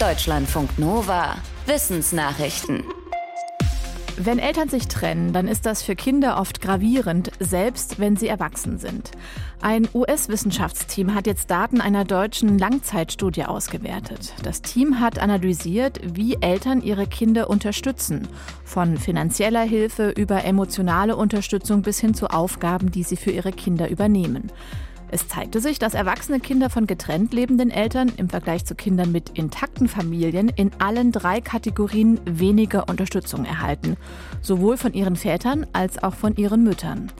Deutschlandfunk Nova. Wissensnachrichten. Wenn Eltern sich trennen, dann ist das für Kinder oft gravierend, selbst wenn sie erwachsen sind. Ein US-Wissenschaftsteam hat jetzt Daten einer deutschen Langzeitstudie ausgewertet. Das Team hat analysiert, wie Eltern ihre Kinder unterstützen, von finanzieller Hilfe über emotionale Unterstützung bis hin zu Aufgaben, die sie für ihre Kinder übernehmen. Es zeigte sich, dass erwachsene Kinder von getrennt lebenden Eltern im Vergleich zu Kindern mit intakten Familien in allen drei Kategorien weniger Unterstützung erhalten, sowohl von ihren Vätern als auch von ihren Müttern.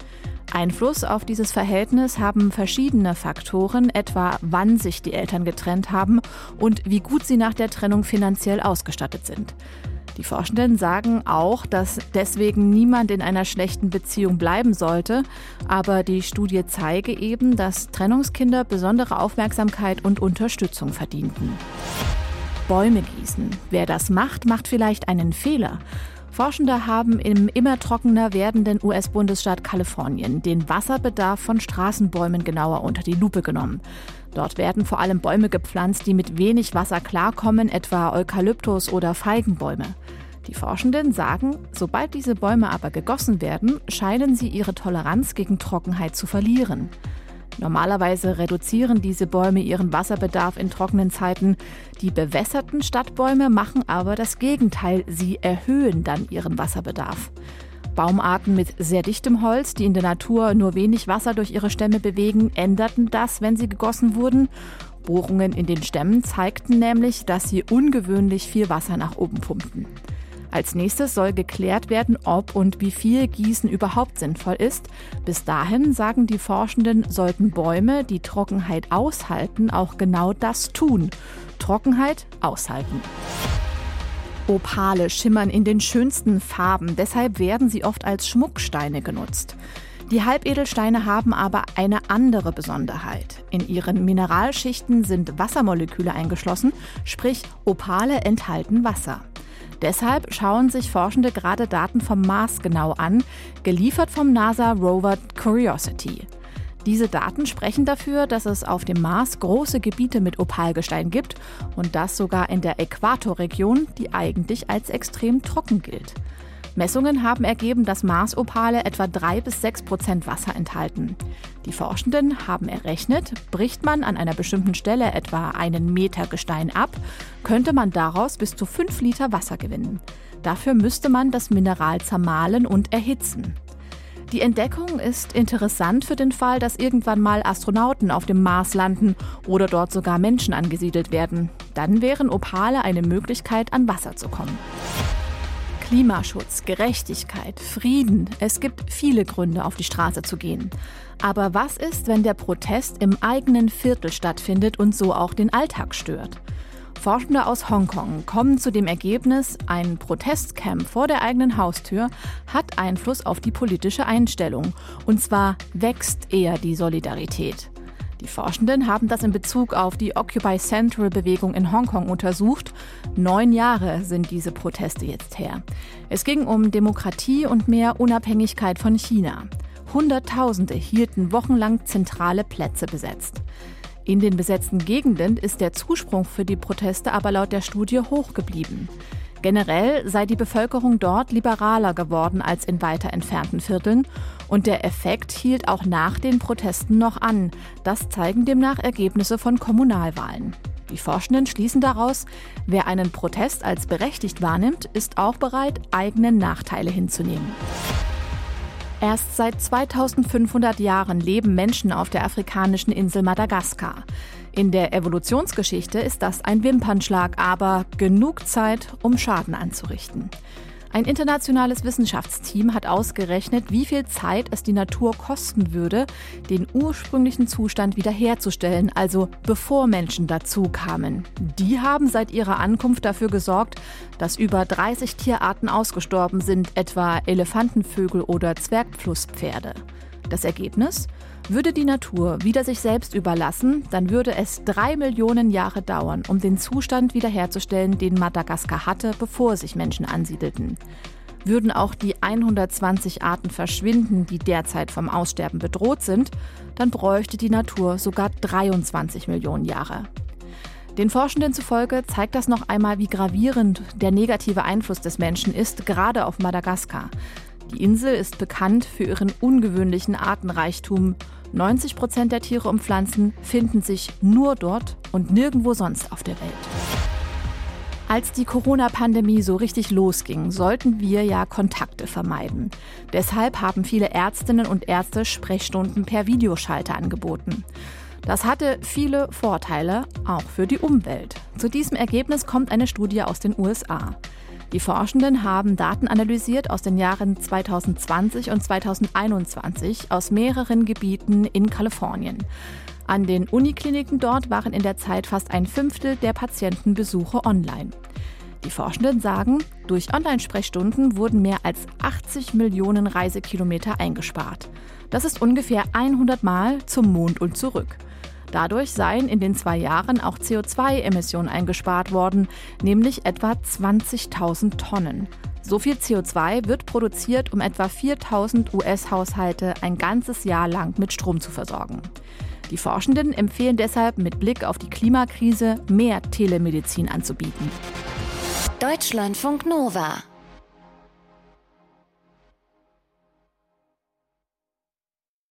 Einfluss auf dieses Verhältnis haben verschiedene Faktoren, etwa wann sich die Eltern getrennt haben und wie gut sie nach der Trennung finanziell ausgestattet sind. Die Forschenden sagen auch, dass deswegen niemand in einer schlechten Beziehung bleiben sollte. Aber die Studie zeige eben, dass Trennungskinder besondere Aufmerksamkeit und Unterstützung verdienten. Bäume gießen. Wer das macht, macht vielleicht einen Fehler. Forschende haben im immer trockener werdenden US-Bundesstaat Kalifornien den Wasserbedarf von Straßenbäumen genauer unter die Lupe genommen. Dort werden vor allem Bäume gepflanzt, die mit wenig Wasser klarkommen, etwa Eukalyptus oder Feigenbäume. Die Forschenden sagen, sobald diese Bäume aber gegossen werden, scheinen sie ihre Toleranz gegen Trockenheit zu verlieren. Normalerweise reduzieren diese Bäume ihren Wasserbedarf in trockenen Zeiten. Die bewässerten Stadtbäume machen aber das Gegenteil, sie erhöhen dann ihren Wasserbedarf. Baumarten mit sehr dichtem Holz, die in der Natur nur wenig Wasser durch ihre Stämme bewegen, änderten das, wenn sie gegossen wurden. Bohrungen in den Stämmen zeigten nämlich, dass sie ungewöhnlich viel Wasser nach oben pumpten. Als nächstes soll geklärt werden, ob und wie viel Gießen überhaupt sinnvoll ist. Bis dahin, sagen die Forschenden, sollten Bäume, die Trockenheit aushalten, auch genau das tun. Trockenheit aushalten. Opale schimmern in den schönsten Farben, deshalb werden sie oft als Schmucksteine genutzt. Die Halbedelsteine haben aber eine andere Besonderheit. In ihren Mineralschichten sind Wassermoleküle eingeschlossen, sprich Opale enthalten Wasser. Deshalb schauen sich Forschende gerade Daten vom Mars genau an, geliefert vom NASA Rover Curiosity. Diese Daten sprechen dafür, dass es auf dem Mars große Gebiete mit Opalgestein gibt und das sogar in der Äquatorregion, die eigentlich als extrem trocken gilt. Messungen haben ergeben, dass Marsopale etwa 3 bis 6 Prozent Wasser enthalten. Die Forschenden haben errechnet, bricht man an einer bestimmten Stelle etwa einen Meter Gestein ab, könnte man daraus bis zu 5 Liter Wasser gewinnen. Dafür müsste man das Mineral zermahlen und erhitzen. Die Entdeckung ist interessant für den Fall, dass irgendwann mal Astronauten auf dem Mars landen oder dort sogar Menschen angesiedelt werden. Dann wären Opale eine Möglichkeit, an Wasser zu kommen. Klimaschutz, Gerechtigkeit, Frieden. Es gibt viele Gründe, auf die Straße zu gehen. Aber was ist, wenn der Protest im eigenen Viertel stattfindet und so auch den Alltag stört? Forschende aus Hongkong kommen zu dem Ergebnis, ein Protestcamp vor der eigenen Haustür hat Einfluss auf die politische Einstellung. Und zwar wächst eher die Solidarität. Die Forschenden haben das in Bezug auf die Occupy Central Bewegung in Hongkong untersucht. Neun Jahre sind diese Proteste jetzt her. Es ging um Demokratie und mehr Unabhängigkeit von China. Hunderttausende hielten wochenlang zentrale Plätze besetzt. In den besetzten Gegenden ist der Zuspruch für die Proteste aber laut der Studie hoch geblieben. Generell sei die Bevölkerung dort liberaler geworden als in weiter entfernten Vierteln und der Effekt hielt auch nach den Protesten noch an. Das zeigen demnach Ergebnisse von Kommunalwahlen. Die Forschenden schließen daraus, wer einen Protest als berechtigt wahrnimmt, ist auch bereit, eigene Nachteile hinzunehmen. Erst seit 2500 Jahren leben Menschen auf der afrikanischen Insel Madagaskar. In der Evolutionsgeschichte ist das ein Wimpernschlag, aber genug Zeit, um Schaden anzurichten. Ein internationales Wissenschaftsteam hat ausgerechnet, wie viel Zeit es die Natur kosten würde, den ursprünglichen Zustand wiederherzustellen, also bevor Menschen dazu kamen. Die haben seit ihrer Ankunft dafür gesorgt, dass über 30 Tierarten ausgestorben sind, etwa Elefantenvögel oder Zwergflusspferde. Das Ergebnis? Würde die Natur wieder sich selbst überlassen, dann würde es drei Millionen Jahre dauern, um den Zustand wiederherzustellen, den Madagaskar hatte, bevor sich Menschen ansiedelten. Würden auch die 120 Arten verschwinden, die derzeit vom Aussterben bedroht sind, dann bräuchte die Natur sogar 23 Millionen Jahre. Den Forschenden zufolge zeigt das noch einmal, wie gravierend der negative Einfluss des Menschen ist, gerade auf Madagaskar. Die Insel ist bekannt für ihren ungewöhnlichen Artenreichtum. 90 Prozent der Tiere und Pflanzen finden sich nur dort und nirgendwo sonst auf der Welt. Als die Corona-Pandemie so richtig losging, sollten wir ja Kontakte vermeiden. Deshalb haben viele Ärztinnen und Ärzte Sprechstunden per Videoschalter angeboten. Das hatte viele Vorteile, auch für die Umwelt. Zu diesem Ergebnis kommt eine Studie aus den USA. Die Forschenden haben Daten analysiert aus den Jahren 2020 und 2021 aus mehreren Gebieten in Kalifornien. An den Unikliniken dort waren in der Zeit fast ein Fünftel der Patientenbesuche online. Die Forschenden sagen, durch Online-Sprechstunden wurden mehr als 80 Millionen Reisekilometer eingespart. Das ist ungefähr 100 Mal zum Mond und zurück. Dadurch seien in den zwei Jahren auch CO2-Emissionen eingespart worden, nämlich etwa 20.000 Tonnen. So viel CO2 wird produziert, um etwa 4000 US-Haushalte ein ganzes Jahr lang mit Strom zu versorgen. Die Forschenden empfehlen deshalb mit Blick auf die Klimakrise mehr Telemedizin anzubieten. Deutschlandfunk Nova